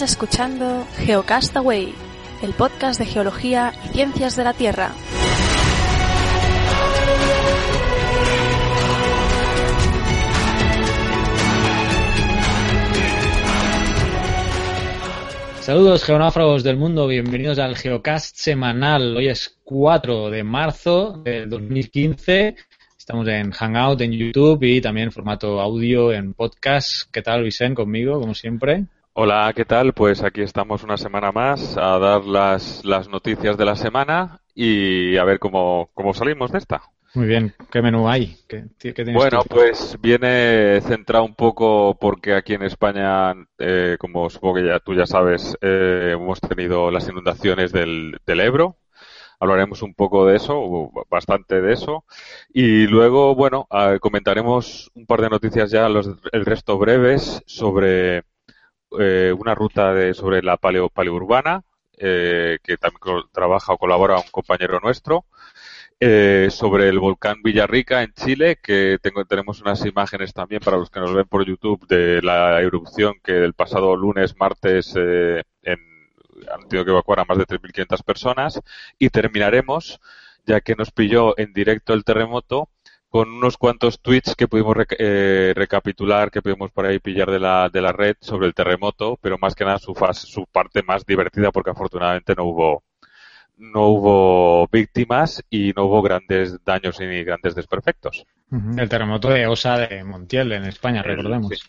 Estás escuchando Geocastaway, el podcast de geología y ciencias de la Tierra. Saludos geonáufragos del mundo, bienvenidos al Geocast semanal. Hoy es 4 de marzo del 2015. Estamos en Hangout, en YouTube y también en formato audio en podcast. ¿Qué tal, Vicente? Conmigo, como siempre. Hola, ¿qué tal? Pues aquí estamos una semana más a dar las, las noticias de la semana y a ver cómo, cómo salimos de esta. Muy bien, ¿qué menú hay? ¿Qué, bueno, pues viene centrado un poco porque aquí en España, eh, como supongo que ya tú ya sabes, eh, hemos tenido las inundaciones del, del Ebro. Hablaremos un poco de eso, bastante de eso. Y luego, bueno, comentaremos un par de noticias ya, los, el resto breves, sobre eh, una ruta de, sobre la paleo, paleourbana, eh, que también trabaja o colabora un compañero nuestro, eh, sobre el volcán Villarrica en Chile, que tengo, tenemos unas imágenes también para los que nos ven por YouTube de la erupción que el pasado lunes, martes, eh, en, han tenido que evacuar a más de 3.500 personas, y terminaremos, ya que nos pilló en directo el terremoto, con unos cuantos tweets que pudimos eh, recapitular, que pudimos por ahí pillar de la, de la red sobre el terremoto, pero más que nada su, fase, su parte más divertida porque afortunadamente no hubo no hubo víctimas y no hubo grandes daños ni grandes desperfectos. El terremoto de Osa de Montiel en España, recordemos.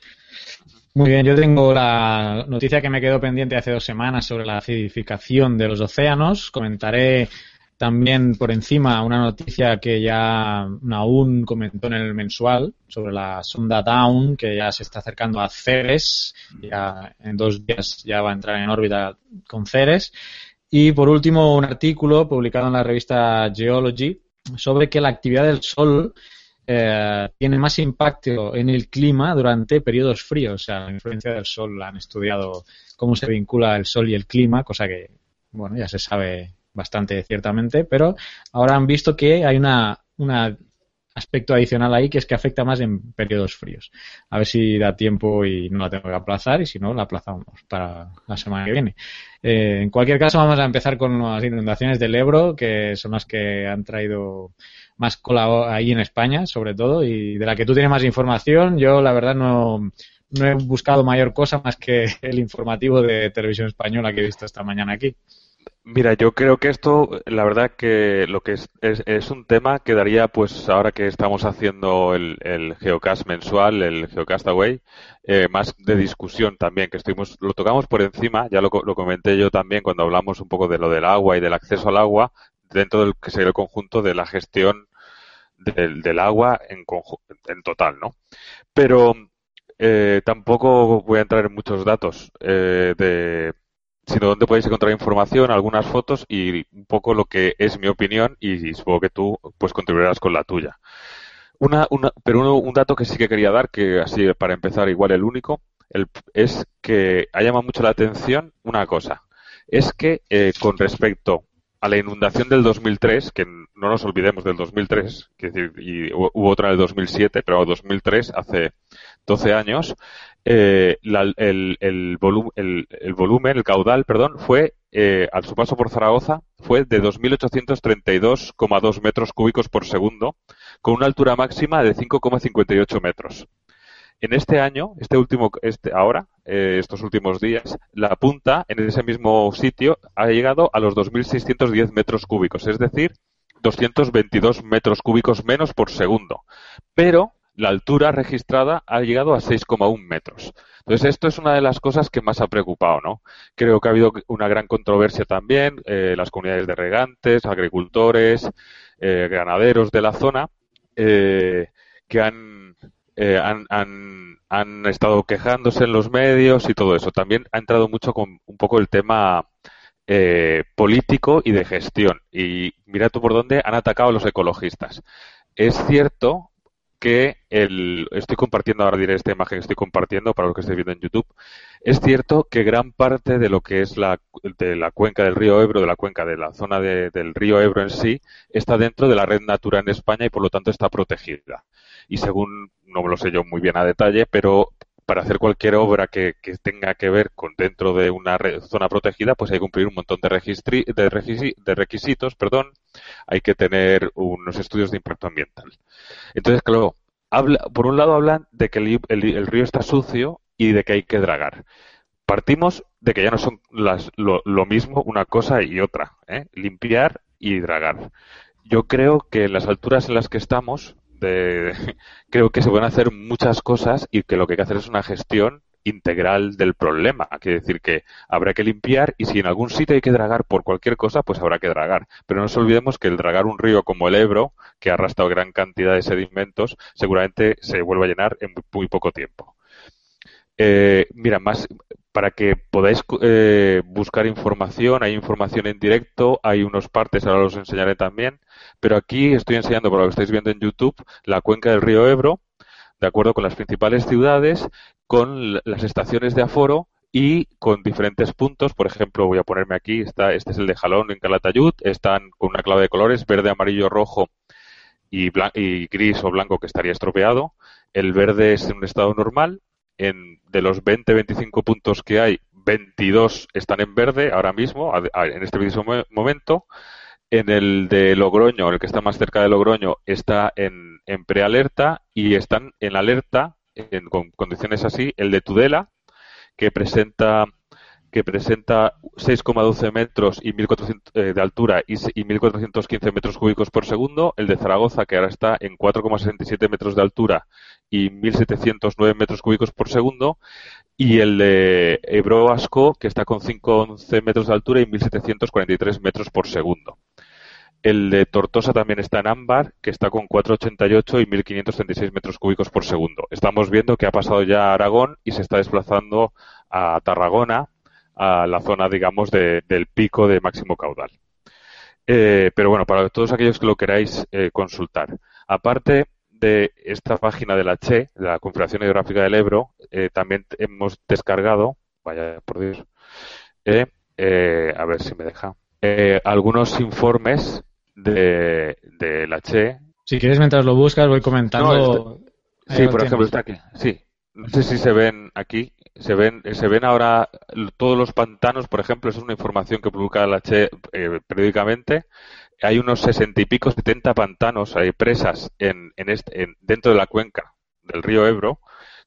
Muy bien, yo tengo la noticia que me quedó pendiente hace dos semanas sobre la acidificación de los océanos. Comentaré también por encima una noticia que ya aún comentó en el mensual sobre la sonda Down que ya se está acercando a Ceres, ya en dos días ya va a entrar en órbita con Ceres. Y por último un artículo publicado en la revista Geology sobre que la actividad del Sol eh, tiene más impacto en el clima durante periodos fríos. O sea, la influencia del Sol han estudiado cómo se vincula el Sol y el clima, cosa que, bueno, ya se sabe bastante ciertamente, pero ahora han visto que hay una, una aspecto adicional ahí que es que afecta más en periodos fríos. A ver si da tiempo y no la tengo que aplazar y si no la aplazamos para la semana que viene. Eh, en cualquier caso vamos a empezar con las inundaciones del Ebro que son las que han traído más cola ahí en España sobre todo y de la que tú tienes más información yo la verdad no, no he buscado mayor cosa más que el informativo de televisión española que he visto esta mañana aquí. Mira, yo creo que esto, la verdad que lo que es, es, un tema que daría, pues ahora que estamos haciendo el, Geocast mensual, el Geocastaway, eh, más de discusión también, que estuvimos, lo tocamos por encima, ya lo, comenté yo también cuando hablamos un poco de lo del agua y del acceso al agua, dentro del que sería el conjunto de la gestión del, del agua en, en total, ¿no? Pero eh, tampoco voy a entrar en muchos datos eh, de sino donde podéis encontrar información, algunas fotos y un poco lo que es mi opinión y supongo que tú pues contribuirás con la tuya. Una, una, pero un dato que sí que quería dar, que así para empezar igual el único, es que ha llamado mucho la atención una cosa. Es que eh, con respecto a la inundación del 2003, que no nos olvidemos del 2003, que decir, y hubo otra en el 2007, pero 2003, hace 12 años, eh, el, volumen, el caudal, perdón, fue, eh, al su paso por Zaragoza, fue de 2.832,2 metros cúbicos por segundo, con una altura máxima de 5,58 metros. En este año, este último, este, ahora, eh, estos últimos días, la punta en ese mismo sitio ha llegado a los 2.610 metros cúbicos, es decir, 222 metros cúbicos menos por segundo. Pero la altura registrada ha llegado a 6,1 metros. Entonces, esto es una de las cosas que más ha preocupado, ¿no? Creo que ha habido una gran controversia también, eh, las comunidades de regantes, agricultores, eh, ganaderos de la zona, eh, que han, han, han, han, estado quejándose en los medios y todo eso. También ha entrado mucho con un poco el tema político y de gestión. Y mira tú por dónde han atacado a los ecologistas. Es cierto que el, estoy compartiendo, ahora diré esta imagen que estoy compartiendo para los que estéis viendo en YouTube, es cierto que gran parte de lo que es la, de la cuenca del río Ebro, de la cuenca de la zona del río Ebro en sí, está dentro de la red Natura en España y por lo tanto está protegida. Y según, no me lo sé yo muy bien a detalle, pero para hacer cualquier obra que, tenga que ver con dentro de una zona protegida, pues hay que cumplir un montón de, de, requisitos, perdón, hay que tener unos estudios de impacto ambiental. Entonces, claro, habla, por un lado hablan de que el, río está sucio y de que hay que dragar. Partimos de que ya no son las, lo, mismo una cosa y otra, ¿eh? limpiar y dragar. Yo creo que en las alturas en las que estamos, creo que se pueden hacer muchas cosas y que lo que hay que hacer es una gestión integral del problema. Quiere decir que habrá que limpiar y si en algún sitio hay que dragar por cualquier cosa, pues habrá que dragar. Pero no nos olvidemos que el dragar un río como el Ebro, que ha arrastrado gran cantidad de sedimentos, seguramente se vuelva a llenar en muy poco tiempo. Eh, mira, más para que podáis eh, buscar información, hay información en directo, hay unos partes, ahora los enseñaré también, pero aquí estoy enseñando, por lo que estáis viendo en YouTube, la cuenca del río Ebro, de acuerdo con las principales ciudades, con las estaciones de aforo y con diferentes puntos. Por ejemplo, voy a ponerme aquí, está, este es el de Jalón en Calatayud, están con una clave de colores, verde, amarillo, rojo y gris o blanco que estaría estropeado. El verde es en un estado normal en, de los 20-25 puntos que hay, 22 están en verde ahora mismo, en este preciso momento. En el de Logroño, el que está más cerca de Logroño, está en, en prealerta y están en alerta, en con condiciones así, el de Tudela, que presenta que presenta 6,12 metros y 1400, eh, de altura y, y 1.415 metros cúbicos por segundo, el de Zaragoza, que ahora está en 4,67 metros de altura y 1.709 metros cúbicos por segundo, y el de Ebro Asco, que está con 5,11 metros de altura y 1.743 metros por segundo. El de Tortosa también está en ámbar, que está con 4,88 y 1.536 metros cúbicos por segundo. Estamos viendo que ha pasado ya a Aragón y se está desplazando a Tarragona, a la zona, digamos, del pico de máximo caudal. Eh, pero bueno, para todos aquellos que lo queráis eh, consultar, aparte de esta página de la CHE, la Confederación Hidrográfica del Ebro, eh, también hemos descargado, vaya por Dios, a ver si me deja, algunos informes de, de, la CHE. Si quieres, mientras lo buscas, voy comentando. sí, por ejemplo, está aquí. Sí, no sé si se ven aquí se ven, se ven ahora todos los pantanos, por ejemplo, es una información que publica la Che eh, periódicamente. Hay unos sesenta y pico, setenta pantanos, hay presas en, en este, dentro de la cuenca del río Ebro,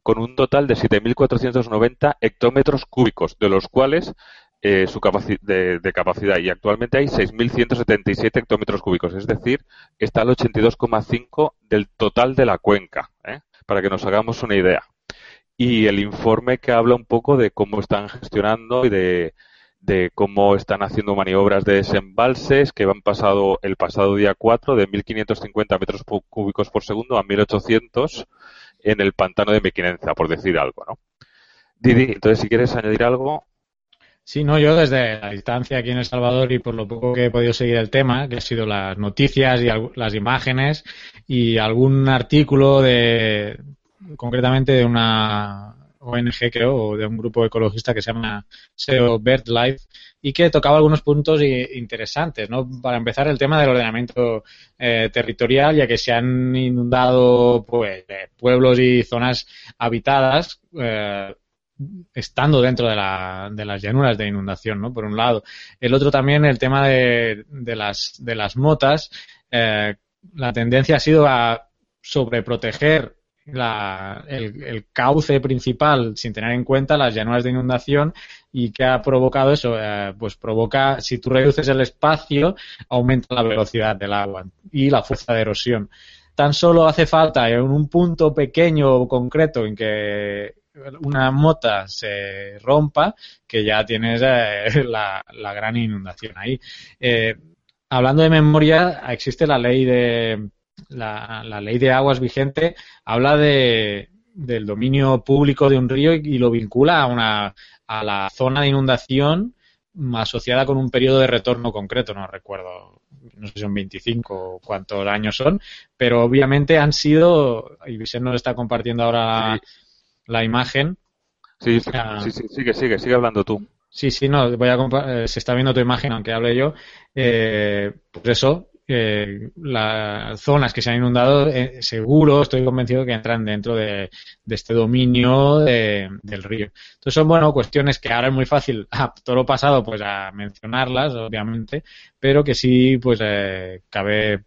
con un total de 7.490 hectómetros cúbicos, de los cuales eh, su capacidad de, capacidad y actualmente hay 6.177 hectómetros cúbicos, es decir, está al 82,5 del total de la cuenca, ¿eh? para que nos hagamos una idea y el informe que habla un poco de cómo están gestionando y de, cómo están haciendo maniobras de desembalses que han pasado el pasado día 4 de 1.550 metros cúbicos por segundo a 1.800 en el pantano de Mequinenza, por decir algo, ¿no? Didi, entonces si quieres añadir algo. Sí, no, yo desde la distancia aquí en El Salvador y por lo poco que he podido seguir el tema, que ha sido las noticias y las imágenes y algún artículo de, concretamente de una ONG, creo, o de un grupo ecologista que se llama SEO BirdLife y que tocaba algunos puntos interesantes, ¿no? Para empezar, el tema del ordenamiento eh, territorial, ya que se han inundado pues, eh, pueblos y zonas habitadas eh, estando dentro de, la, de, las llanuras de inundación, ¿no? Por un lado. El otro también, el tema de las motas. la tendencia ha sido a sobreproteger la, el, cauce principal sin tener en cuenta las llanuras de inundación y que ha provocado eso, eh, pues provoca, si tú reduces el espacio, aumenta la velocidad del agua y la fuerza de erosión. Tan solo hace falta en un punto pequeño o concreto en que una mota se rompa, que ya tienes eh, la, gran inundación ahí. Eh, hablando de memoria, existe la ley de, la, ley de aguas vigente habla de, del dominio público de un río y, lo vincula a, una, a la zona de inundación asociada con un periodo de retorno concreto, no recuerdo, no sé si son 25 o cuántos años son, pero obviamente han sido, y Vicente nos está compartiendo ahora la, imagen. Sí, sí, sí, sigue, sigue, sigue hablando tú. Sí, sí, no, voy a eh, se está viendo tu imagen, aunque hable yo. Eh, pues eso, eh, las zonas que se han inundado, eh, seguro, estoy convencido que entran dentro de, este dominio del río. Entonces son, bueno, cuestiones que ahora es muy fácil, a todo lo pasado, pues a mencionarlas, obviamente, pero que sí, pues eh, cabe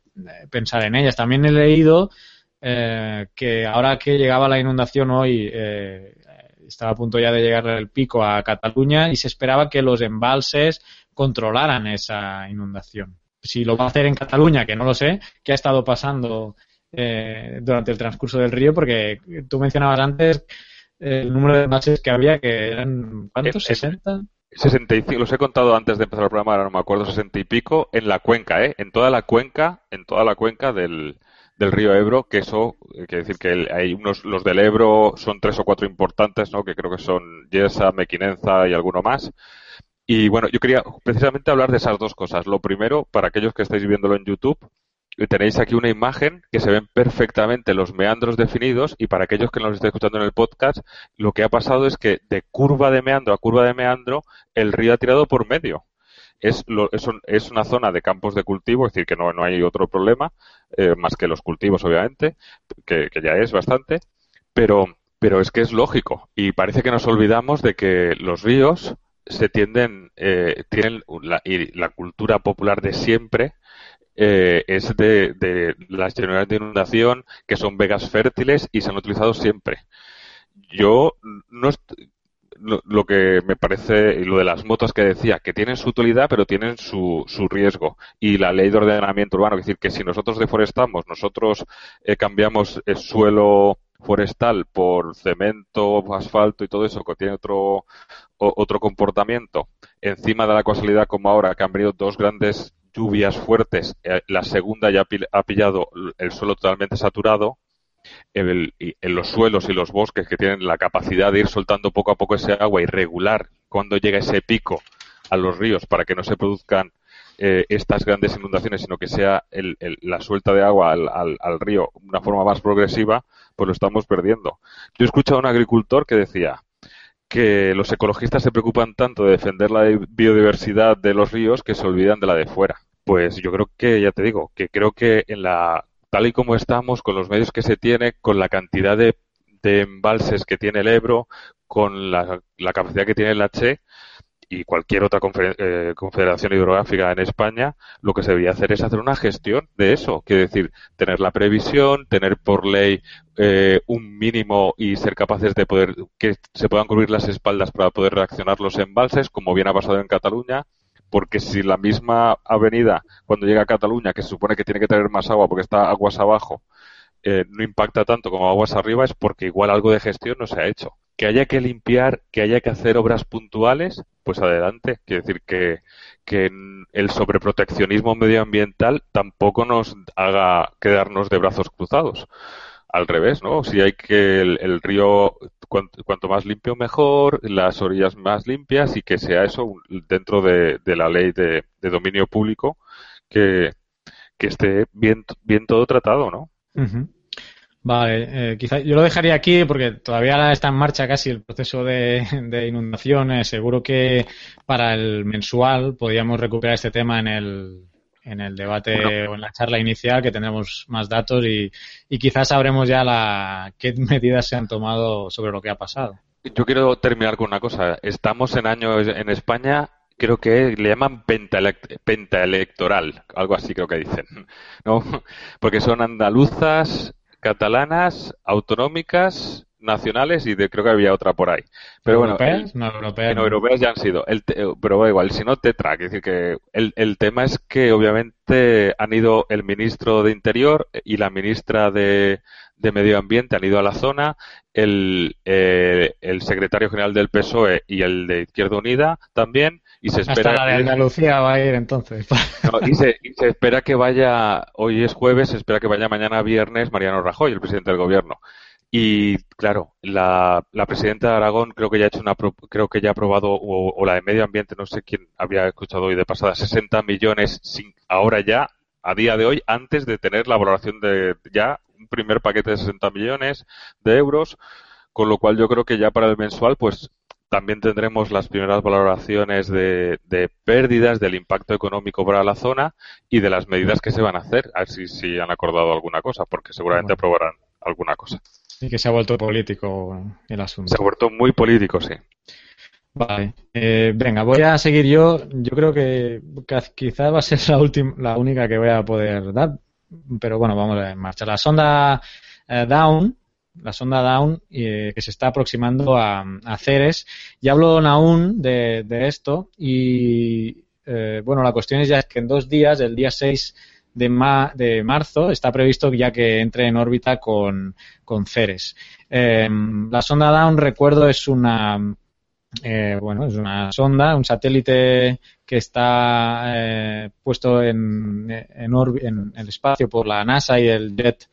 pensar en ellas. También he leído que ahora que llegaba la inundación hoy, estaba a punto ya de llegar el pico a Cataluña y se esperaba que los embalses controlaran esa inundación. Si lo va a hacer en Cataluña, que no lo sé, ¿qué ha estado pasando eh, durante el transcurso del río? Porque tú mencionabas antes el número de embalses que había, que eran, ¿cuántos? ¿60? 65, los he contado antes de empezar el programa, ahora no me acuerdo, 60 y pico, en la cuenca, ¿eh? En toda la cuenca, en toda la cuenca del, del río Ebro, que eso, eh, quiere decir que hay unos, los del Ebro son tres o cuatro importantes, ¿no? Que creo que son Yesa, Mequinenza y alguno más. Y bueno, yo quería precisamente hablar de esas dos cosas. Lo primero, para aquellos que estáis viéndolo en YouTube, eh, tenéis aquí una imagen que se ven perfectamente los meandros definidos y para aquellos que nos estáis escuchando en el podcast, lo que ha pasado es que de curva de meandro a curva de meandro, el río ha tirado por medio es, lo, es, es, una zona de campos de cultivo, es decir, que no, no hay otro problema, eh, más que los cultivos, obviamente, que, ya es bastante, pero, pero es que es lógico y parece que nos olvidamos de que los ríos se tienden, eh, tienen la, y la cultura popular de siempre, eh, es de, de las generales de inundación que son vegas fértiles y se han utilizado siempre. Yo no, lo, que me parece, lo de las motos que decía, que tienen su utilidad, pero tienen su, su riesgo. Y la ley de ordenamiento urbano, es decir, que si nosotros deforestamos, nosotros eh, cambiamos el suelo forestal por cemento, asfalto y todo eso, que tiene otro, otro comportamiento, encima de la casualidad como ahora, que han venido dos grandes lluvias fuertes, eh, la segunda ya ha pillado el suelo totalmente saturado, en, los suelos y los bosques que tienen la capacidad de ir soltando poco a poco ese agua y regular cuando llega ese pico a los ríos para que no se produzcan eh, estas grandes inundaciones, sino que sea la suelta de agua al, al, río de una forma más progresiva, pues lo estamos perdiendo. Yo he escuchado a un agricultor que decía que los ecologistas se preocupan tanto de defender la biodiversidad de los ríos que se olvidan de la de fuera. Pues yo creo que, ya te digo, que creo que en la tal y como estamos, con los medios que se tiene, con la cantidad de, embalses que tiene el Ebro, con la, capacidad que tiene el H y cualquier otra eh, confederación hidrográfica en España, lo que se debería hacer es hacer una gestión de eso, quiere decir, tener la previsión, tener por ley eh, un mínimo y ser capaces de poder que se puedan cubrir las espaldas para poder reaccionar los embalses, como bien ha pasado en Cataluña, porque si la misma avenida, cuando llega a Cataluña, que se supone que tiene que tener más agua porque está aguas abajo, eh, no impacta tanto como aguas arriba, es porque igual algo de gestión no se ha hecho. Que haya que limpiar, que haya que hacer obras puntuales, pues adelante. Quiere decir que, que el sobreproteccionismo medioambiental tampoco nos haga quedarnos de brazos cruzados al revés, ¿no? Si hay que el, río, cuanto, más limpio mejor, las orillas más limpias y que sea eso dentro de, la ley de, dominio público que, esté bien, bien todo tratado, ¿no? Vale, eh, quizá yo lo dejaría aquí porque todavía está en marcha casi el proceso de, de inundación. seguro que para el mensual podríamos recuperar este tema en el, en el debate o en la charla inicial que tendremos más datos y, quizás sabremos ya la, qué medidas se han tomado sobre lo que ha pasado. Yo quiero terminar con una cosa. Estamos en años en España, creo que le llaman pentaelectoral, algo así creo que dicen, ¿no? Porque son andaluzas, catalanas, autonómicas nacionales y de, creo que había otra por ahí. Pero bueno, no, europeas, no, europeas ya han sido. El, pero igual, si no, tetra. Es decir, que el, el tema es que obviamente han ido el ministro de Interior y la ministra de, de Medio Ambiente han ido a la zona, el, eh, el secretario general del PSOE y el de Izquierda Unida también, y se espera Hasta la de Andalucía va a ir entonces. y, se, y, se, espera que vaya, hoy es jueves, se espera que vaya mañana viernes Mariano Rajoy, el presidente del gobierno. Y claro, la, la, presidenta de Aragón creo que ya ha hecho una creo que ya ha aprobado o, la de medio ambiente, no sé quién había escuchado hoy de pasada 60 millones sin, ahora ya a día de hoy antes de tener la valoración de ya un primer paquete de 60 millones de euros, con lo cual yo creo que ya para el mensual pues también tendremos las primeras valoraciones de, pérdidas, del impacto económico para la zona y de las medidas que se van a hacer, a ver si, han acordado alguna cosa, porque seguramente aprobarán alguna cosa. Y que se ha vuelto político el asunto. Se ha vuelto muy político, sí. Vale, eh, venga, voy a seguir yo. Yo creo que quizás va a ser la última, la única que voy a poder dar, pero bueno, vamos a marcha. La sonda eh, Down, la sonda Down, eh, que se está aproximando a, Ceres. Ya habló aún de, esto y bueno, la cuestión es ya que en dos días, el día 6 de, de marzo, está previsto ya que entre en órbita con, con Ceres. la sonda Down, recuerdo, es una eh, bueno, es una sonda, un satélite que está eh, puesto en, en, el espacio por la NASA y el Jet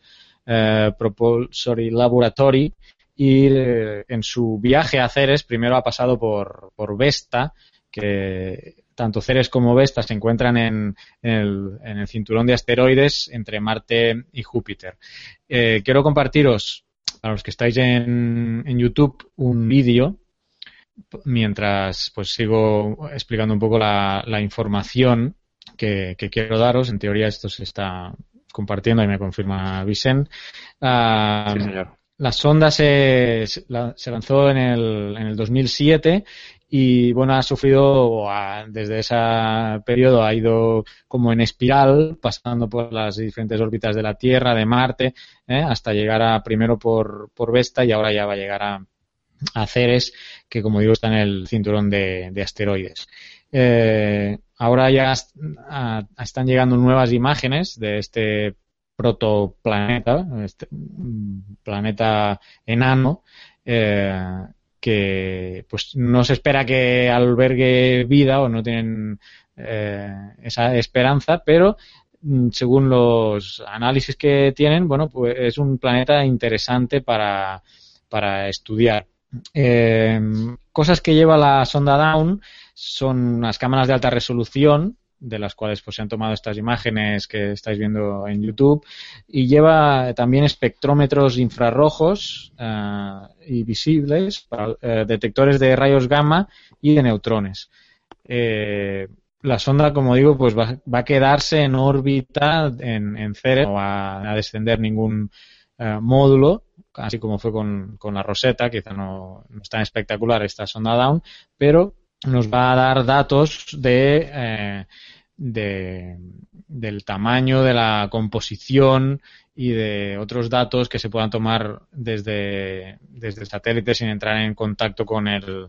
eh, Propulsory Laboratory y en su viaje a Ceres primero ha pasado por, por Vesta, que tanto Ceres como Vesta se encuentran en, el, cinturón de asteroides entre Marte y Júpiter. quiero compartiros, para los que estáis en, en YouTube, un vídeo mientras pues sigo explicando un poco la, información que, quiero daros. En teoría esto se está compartiendo y me confirma Vicente. Ah, la sonda se, se lanzó en el, en el 2007 y bueno, ha sufrido desde ese periodo ha ido como en espiral, pasando por las diferentes órbitas de la Tierra, de Marte, ¿eh? hasta llegar a primero por, por Vesta y ahora ya va a llegar a, a Ceres, que como digo está en el cinturón de, asteroides. Eh, ahora ya están llegando nuevas imágenes de este protoplaneta, este planeta enano, eh, que pues no se espera que albergue vida o no tienen eh, esa esperanza, pero mm, según los análisis que tienen, bueno, pues es un planeta interesante para, para estudiar. Cosas que lleva la sonda Down son las cámaras de alta resolución, de las cuales pues, se han tomado estas imágenes que estáis viendo en YouTube, y lleva también espectrómetros infrarrojos eh, y visibles, para, eh, detectores de rayos gamma y de neutrones. la sonda, como digo, pues va, a quedarse en órbita en, en Ceres, no va a descender ningún módulo, así como fue con, la Rosetta, quizá no, no, es tan espectacular esta sonda Down, pero nos va a dar datos de, eh, de, del tamaño, de la composición y de otros datos que se puedan tomar desde, desde el satélite sin entrar en contacto con el,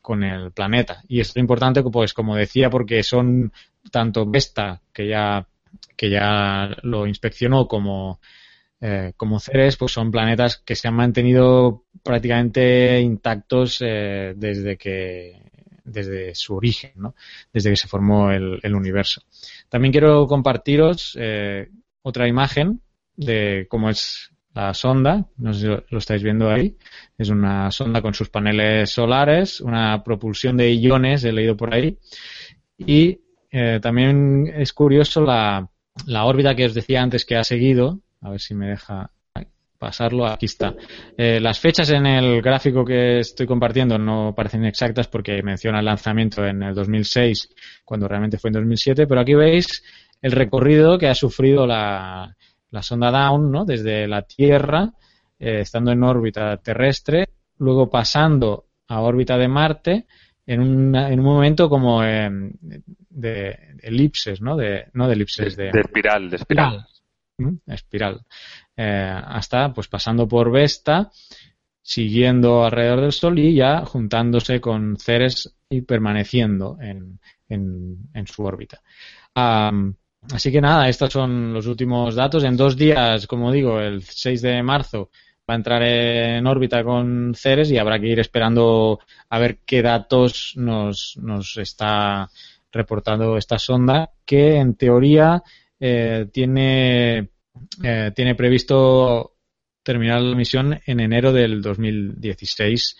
con el planeta. Y esto es importante, pues como decía, porque son tanto Vesta, que ya, que ya lo inspeccionó, como eh, como Ceres, pues son planetas que se han mantenido prácticamente intactos eh, desde que desde su origen, ¿no? desde que se formó el, universo. También quiero compartiros eh, otra imagen de cómo es la sonda, no sé si lo, estáis viendo ahí, es una sonda con sus paneles solares, una propulsión de iones, he leído por ahí, y también es curioso la, la órbita que os decía antes que ha seguido, a ver si me deja pasarlo. Aquí está. Eh, las fechas en el gráfico que estoy compartiendo no parecen exactas porque menciona el lanzamiento en el 2006, cuando realmente fue en 2007, pero aquí veis el recorrido que ha sufrido la, sonda Down, ¿no? Desde la Tierra, eh, estando en órbita terrestre, luego pasando a órbita de Marte, en, en un momento como eh, de, elipses, ¿no? De, no de elipses, de, de espiral, de espiral espiral, eh, hasta pues pasando por Vesta, siguiendo alrededor del Sol y ya juntándose con Ceres y permaneciendo en, en, su órbita. así que nada, estos son los últimos datos. En dos días, como digo, el 6 de marzo va a entrar en órbita con Ceres y habrá que ir esperando a ver qué datos nos, nos está reportando esta sonda, que en teoría eh, tiene, eh, tiene previsto terminar la misión en enero del 2016.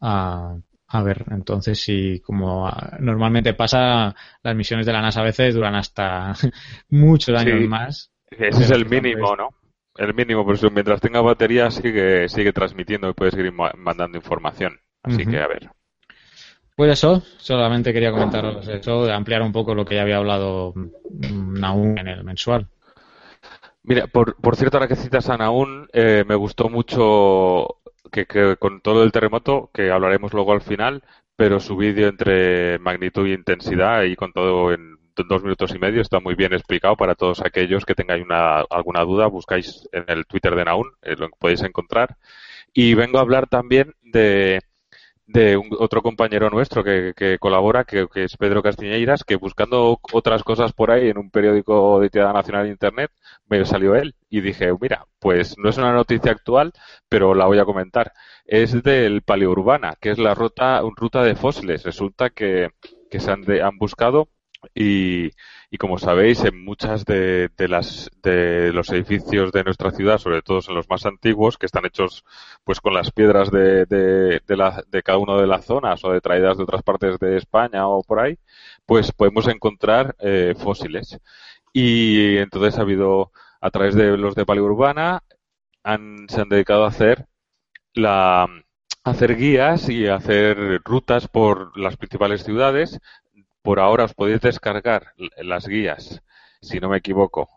a ver, entonces si como normalmente pasa, las misiones de la NASA a veces duran hasta muchos años más. Ese es el mínimo, ¿no? El mínimo, por eso mientras tenga batería sigue, sigue transmitiendo y puede seguir mandando información. Así que a ver. Pues eso, solamente quería comentaros eso, ampliar un poco lo que ya había hablado Naún en el mensual. Mira, por, por cierto, ahora que citas a Naún, eh, me gustó mucho que, con todo el terremoto, que hablaremos luego al final, pero su vídeo entre magnitud e intensidad y con todo en dos minutos y medio está muy bien explicado para todos aquellos que tengáis una, alguna duda. Buscáis en el Twitter de Naún, eh, lo podéis encontrar. Y vengo a hablar también de, de un, otro compañero nuestro que, que colabora, que, es Pedro Castiñeiras, que buscando otras cosas por ahí en un periódico de tirada nacional de Internet, me salió él y dije, mira, pues no es una noticia actual, pero la voy a comentar. Es del Paleourbana, que es la ruta, ruta de fósiles. Resulta que, que se han, de, han buscado y, como sabéis, en muchas de, las, de los edificios de nuestra ciudad, sobre todo en los más antiguos, que están hechos pues con las piedras de, de, de, la, de cada una de las zonas o de traídas de otras partes de España o por ahí, pues podemos encontrar eh, fósiles. Y entonces ha habido, a través de los de Paleourbana, han, se han dedicado a hacer la, hacer guías y hacer rutas por las principales ciudades por ahora os podéis descargar las guías, si no me equivoco,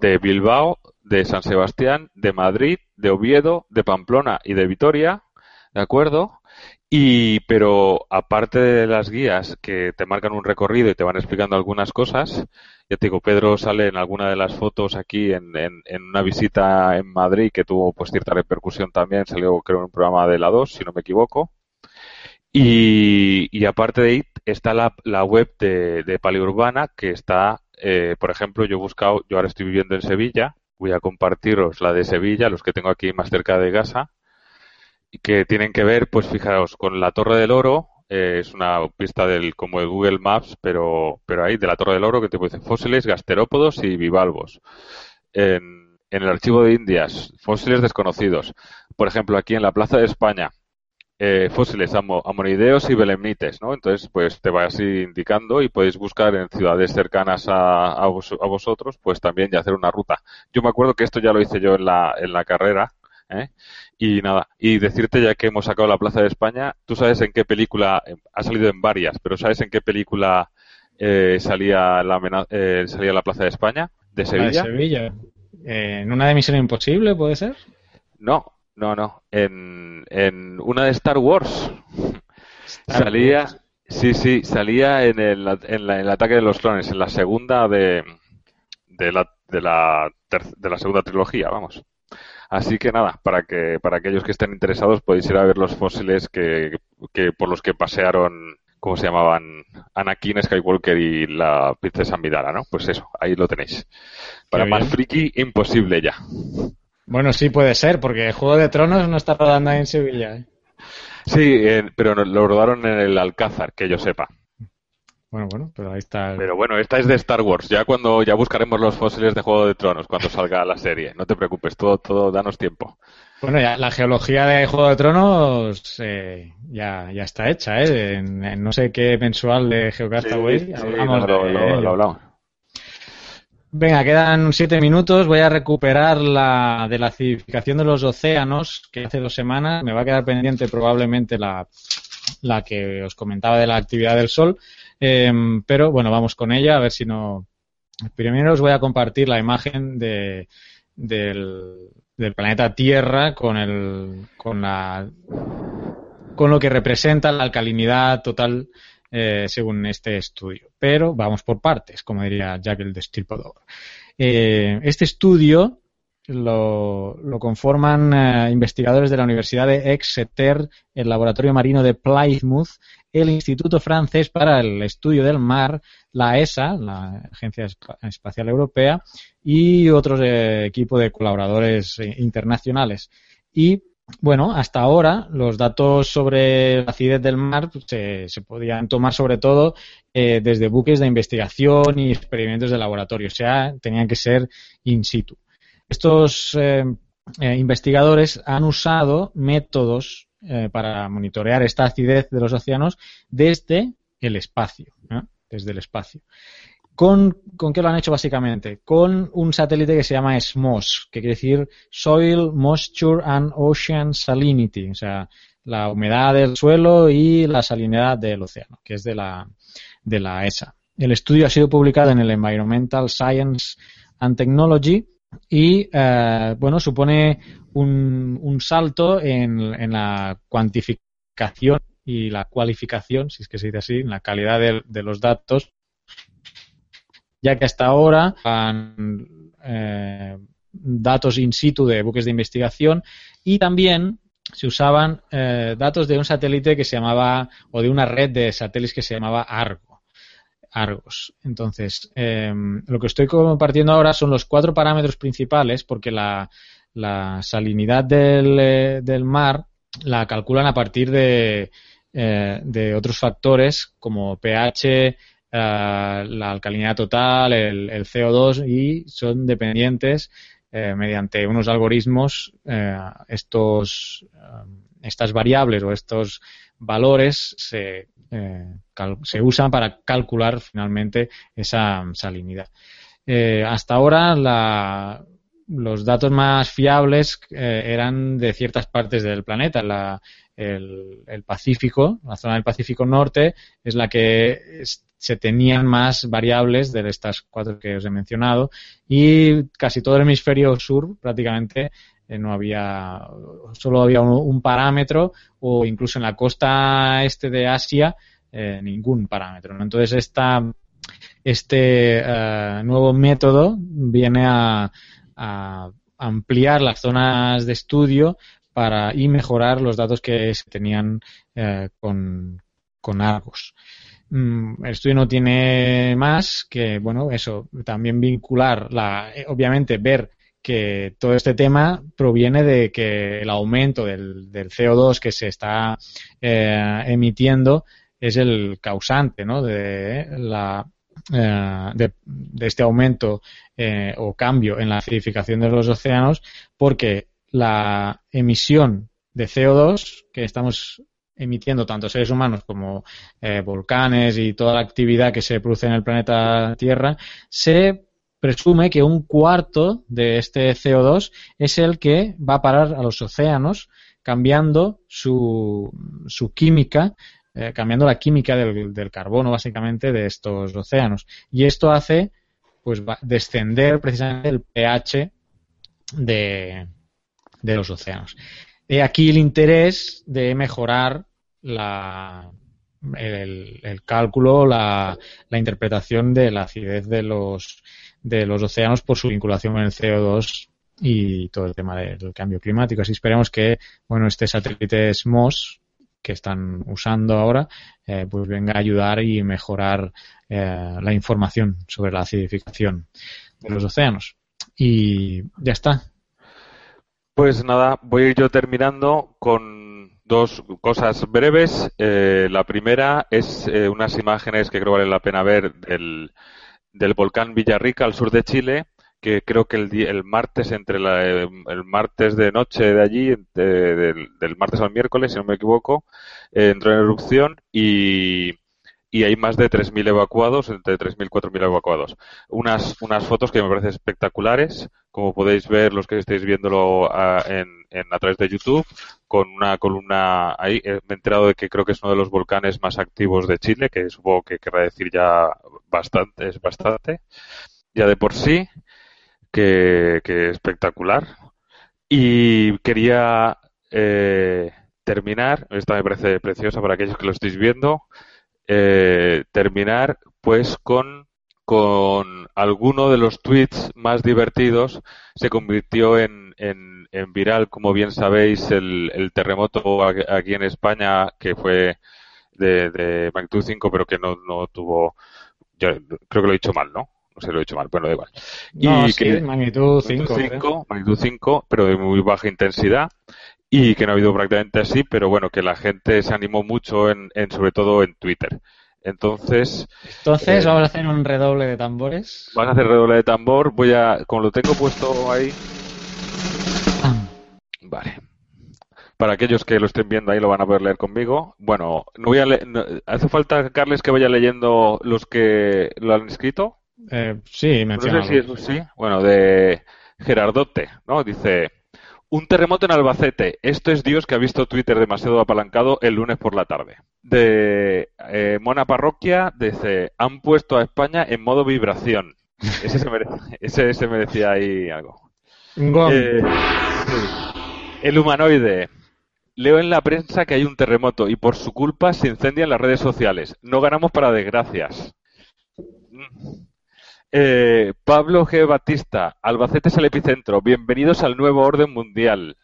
de Bilbao, de San Sebastián, de Madrid, de Oviedo, de Pamplona y de Vitoria, ¿de acuerdo? Y, pero aparte de las guías que te marcan un recorrido y te van explicando algunas cosas, ya te digo, Pedro sale en alguna de las fotos aquí en, una visita en Madrid que tuvo pues cierta repercusión también, salió creo en un programa de la 2, si no me equivoco. Y, y aparte de ahí está la, web de, de Paliurbana que está, eh, por ejemplo, yo he buscado, yo ahora estoy viviendo en Sevilla, voy a compartiros la de Sevilla, los que tengo aquí más cerca de casa, que tienen que ver, pues fijaros, con la Torre del Oro, eh, es una pista del como de Google Maps, pero, pero ahí de la Torre del Oro que te decir fósiles, gasterópodos y bivalvos. En el archivo de Indias, fósiles desconocidos. Por ejemplo, aquí en la Plaza de España, eh, fósiles amonideos y belemnites, ¿no? Entonces, pues te va así indicando y podéis buscar en ciudades cercanas a, a, vos, a, vosotros, pues también ya hacer una ruta. Yo me acuerdo que esto ya lo hice yo en la, en la carrera, ¿eh? Y nada, y decirte ya que hemos sacado la Plaza de España, tú sabes en qué película, ha salido en varias, pero ¿sabes en qué película eh, salía, la, eh, salía la Plaza de España? ¿De Sevilla? de Sevilla. Eh, ¿En una de Misión Imposible puede ser? No, no, no. En, en una de Star Wars. Star salía. Wars. Sí, sí, salía en el, en, la, en el ataque de los clones, en la segunda de, de, la, de, la, de la segunda trilogía, vamos. Así que nada, para que para aquellos que estén interesados podéis ir a ver los fósiles que, que por los que pasearon, ¿cómo se llamaban? Anakin Skywalker y la princesa Amidala, ¿no? Pues eso, ahí lo tenéis. Para más friki, imposible ya. Bueno, sí puede ser, porque Juego de Tronos no está rodando ahí en Sevilla. ¿eh? Sí, eh, pero lo rodaron en el Alcázar, que yo sepa. Bueno, bueno, pero ahí está. Pero bueno, esta es de Star Wars. Ya cuando ya buscaremos los fósiles de Juego de Tronos cuando salga la serie. No te preocupes, todo, todo, danos tiempo. Bueno, ya la geología de Juego de Tronos eh, ya, ya está hecha, ¿eh? En, en, no sé qué mensual de Geocastaway sí, sí, hablamos sí, lo, de, lo, lo hablamos. Venga, quedan siete minutos. Voy a recuperar la de la acidificación de los océanos, que hace dos semanas. Me va a quedar pendiente probablemente la, la que os comentaba de la actividad del Sol. Eh, pero bueno, vamos con ella, a ver si no. Primero os voy a compartir la imagen de, del, del planeta Tierra con, el, con, la, con lo que representa la alcalinidad total eh, según este estudio. Pero vamos por partes, como diría Jack el Destripador. Eh, este estudio lo, lo conforman eh, investigadores de la Universidad de Exeter, el Laboratorio Marino de Plymouth, el Instituto Francés para el Estudio del Mar, la ESA, la Agencia Espacial Europea, y otros eh, equipos de colaboradores eh, internacionales. Y bueno, hasta ahora los datos sobre la acidez del mar pues, se, podían tomar sobre todo eh, desde buques de investigación y experimentos de laboratorio, o sea, tenían que ser in situ. Estos eh, eh, investigadores han usado métodos eh, para monitorear esta acidez de los océanos desde el espacio, desde el espacio. ¿Con, ¿Con qué lo han hecho básicamente? Con un satélite que se llama SMOS, que quiere decir Soil Moisture and Ocean Salinity, o sea, la humedad del suelo y la salinidad del océano, que es de la, de la ESA. El estudio ha sido publicado en el Environmental Science and Technology y, eh, bueno, supone un, un salto en, en, la cuantificación y la cualificación, si es que se dice así, en la calidad de, de los datos, ya que hasta ahora han eh, datos in situ de buques de investigación y también se usaban eh, datos de un satélite que se llamaba, o de una red de satélites que se llamaba Argo. Argos. Entonces, eh, lo que estoy compartiendo ahora son los cuatro parámetros principales, porque la, la salinidad del, eh, del, mar la calculan a partir de, eh, de otros factores como pH, la alcalinidad total, el, el, CO2 y son dependientes eh, mediante unos algoritmos eh, estos, estas variables o estos valores se, se usan para calcular finalmente esa salinidad. hasta ahora la, los datos más fiables eh, eran de ciertas partes del planeta. La, el, el, Pacífico, la zona del Pacífico Norte, es la que se tenían más variables de estas cuatro que os he mencionado y casi todo el hemisferio sur prácticamente eh, no había, solo había un, parámetro o incluso en la costa este de Asia eh, ningún parámetro. Entonces esta, este uh, nuevo método viene a, ampliar las zonas de estudio para y mejorar los datos que se tenían con, con Argos. Mm, el estudio no tiene más que, bueno, eso, también vincular, la, eh, obviamente ver que todo este tema proviene de que el aumento del, del CO2 que se está eh, emitiendo es el causante ¿no? de la eh, de, este aumento eh, o cambio en la acidificación de los océanos porque la emisión de CO2 que estamos emitiendo tanto seres humanos como eh, volcanes y toda la actividad que se produce en el planeta Tierra, se presume que un cuarto de este CO2 es el que va a parar a los océanos cambiando su, su química eh, cambiando la química del, del, carbono básicamente de estos océanos. Y esto hace pues descender precisamente el pH de, de los océanos. He aquí el interés de mejorar la, el, cálculo, la, la, interpretación de la acidez de los, de los océanos por su vinculación con el CO2 y todo el tema del cambio climático. Así esperemos que, bueno, este satélite SMOS que están usando ahora, eh, pues venga a ayudar y mejorar eh, la información sobre la acidificación de los océanos. Y ya está. Pues nada, voy a ir yo terminando con dos cosas breves. Eh, la primera es eh, unas imágenes que creo vale la pena ver del, del volcán Villarrica al sur de Chile que creo que el, el martes, entre la, el martes de noche de allí, de, del, del, martes al miércoles, si no me equivoco, eh, entró en erupción y, y hay más de 3.000 evacuados, entre 3.000 y 4.000 evacuados. Unas, unas fotos que me parecen espectaculares, como podéis ver los que estáis viéndolo a, en, en, a través de YouTube, con una columna ahí. Eh, me he enterado de que creo que es uno de los volcanes más activos de Chile, que supongo que querrá decir ya bastante, es bastante, ya de por sí que, que espectacular. Y quería eh, terminar, esta me parece preciosa para aquellos que lo estéis viendo, eh, terminar pues con, con alguno de los tweets más divertidos. Se convirtió en, en, en viral, como bien sabéis, el, el, terremoto aquí en España, que fue de, de magnitud 5, pero que no, no tuvo, yo creo que lo he dicho mal, ¿no? no sé, lo he dicho mal, bueno, da igual. No, y sí, que, magnitud 5. Magnitud, magnitud 5, pero de muy baja intensidad y que no ha habido prácticamente así, pero bueno, que la gente se animó mucho, en, en sobre todo en Twitter. Entonces. Entonces, eh, vamos a hacer un redoble de tambores. Vamos a hacer redoble de tambor. Voy a. Como lo tengo puesto ahí. Vale. Para aquellos que lo estén viendo ahí lo van a poder leer conmigo. Bueno, no voy a no, hace falta, Carles, que vaya leyendo los que lo han escrito. Eh, sí, menciona. No sé si es, sí. Bueno, de Gerardote, ¿no? Dice, un terremoto en Albacete. Esto es Dios que ha visto Twitter demasiado apalancado el lunes por la tarde. De eh, Mona Parroquia dice, han puesto a España en modo vibración. Ese se, merece, ese se merecía ahí algo. Eh, el humanoide. Leo en la prensa que hay un terremoto y por su culpa se incendian las redes sociales. No ganamos para desgracias. Eh, Pablo G. Batista, Albacete es el epicentro. Bienvenidos al nuevo orden mundial.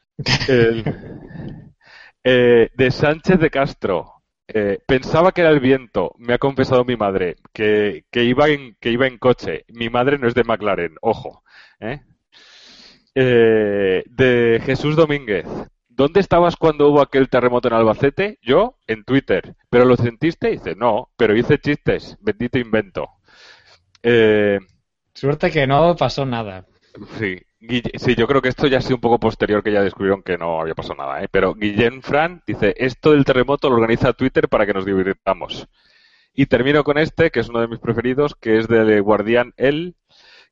Eh, de Sánchez de Castro. Eh, pensaba que era el viento. Me ha confesado mi madre que, iba en, que iba en coche. Mi madre no es de McLaren. Ojo. de Jesús Domínguez. ¿Dónde estabas cuando hubo aquel terremoto en Albacete? Yo, en Twitter. ¿Pero lo sentiste? Dice, no, pero hice chistes. Bendito invento. Eh, Suerte que no pasó nada. Sí, sí, yo creo que esto ya ha sido un poco posterior que ya descubrieron que no había pasado nada. ¿eh? Pero Guillén Fran dice, esto del terremoto lo organiza Twitter para que nos divirtamos. Y termino con este, que es uno de mis preferidos, que es de Guardián El,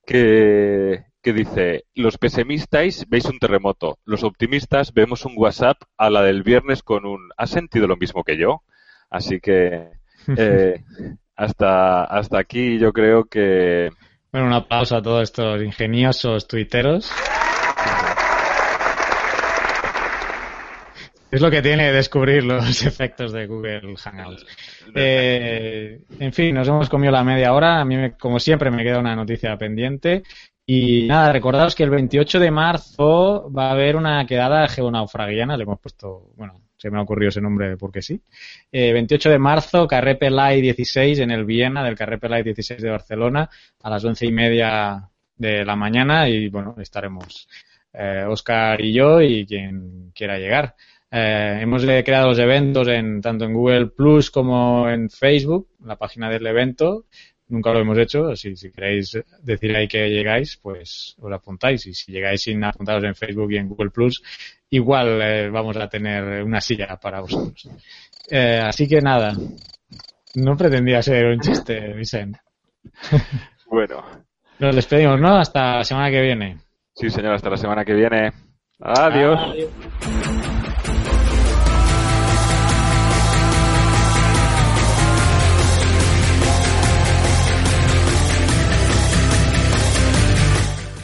que, que dice, los pesimistas veis un terremoto, los optimistas vemos un WhatsApp a la del viernes con un, ¿has sentido lo mismo que yo? Así que eh, hasta, hasta aquí yo creo que... Bueno, una pausa a todos estos ingeniosos tuiteros. Es lo que tiene descubrir los efectos de Google Hangouts. Eh, en fin, nos hemos comido la media hora. A mí, como siempre, me queda una noticia pendiente. Y nada, recordaros que el 28 de marzo va a haber una quedada geonaufragiana. Le hemos puesto, bueno, se me ha ocurrido ese nombre porque sí. 28 eh, de marzo, Carré Pelay 16 en el Viena del Carré Pelay 16 de Barcelona a las once y media de la mañana y bueno, estaremos Oscar eh, y yo y quien quiera llegar. Eh, hemos creado los eventos en tanto en Google Plus como en Facebook, la página del evento. Nunca lo hemos hecho, así si queréis decir ahí que llegáis, pues os apuntáis. Y si llegáis sin apuntaros en Facebook y en Google Plus, igual eh, vamos a tener una silla para vosotros. Eh, así que nada, no pretendía ser un chiste, Vicente. Bueno. Nos despedimos, ¿no? Hasta la semana que viene. Sí, señor, hasta la semana que viene. Adiós. Adiós.